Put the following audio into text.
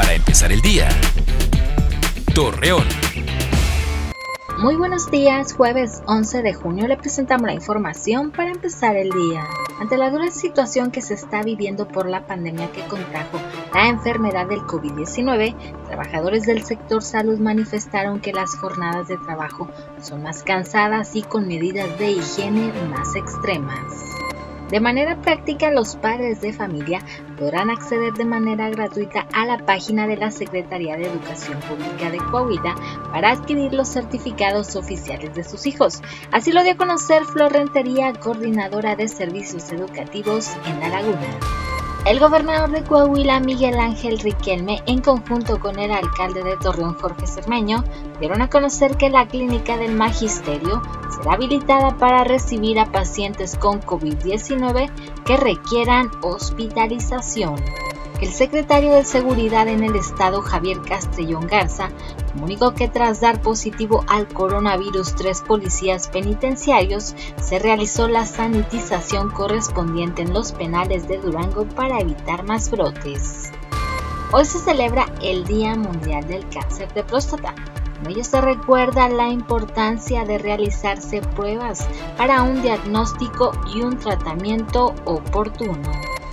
para empezar el día. Torreón. Muy buenos días, jueves 11 de junio le presentamos la información para empezar el día. Ante la dura situación que se está viviendo por la pandemia que contrajo la enfermedad del COVID-19, trabajadores del sector salud manifestaron que las jornadas de trabajo son más cansadas y con medidas de higiene más extremas. De manera práctica, los padres de familia podrán acceder de manera gratuita a la página de la Secretaría de Educación Pública de Coahuila para adquirir los certificados oficiales de sus hijos. Así lo dio a conocer Flor Rentería, coordinadora de servicios educativos en La Laguna. El gobernador de Coahuila, Miguel Ángel Riquelme, en conjunto con el alcalde de Torreón, Jorge Cermeño, dieron a conocer que la clínica del magisterio será habilitada para recibir a pacientes con COVID-19 que requieran hospitalización. El secretario de Seguridad en el Estado, Javier Castellón Garza, comunicó que tras dar positivo al coronavirus tres policías penitenciarios, se realizó la sanitización correspondiente en los penales de Durango para evitar más brotes. Hoy se celebra el Día Mundial del Cáncer de Próstata. En ello se recuerda la importancia de realizarse pruebas para un diagnóstico y un tratamiento oportuno.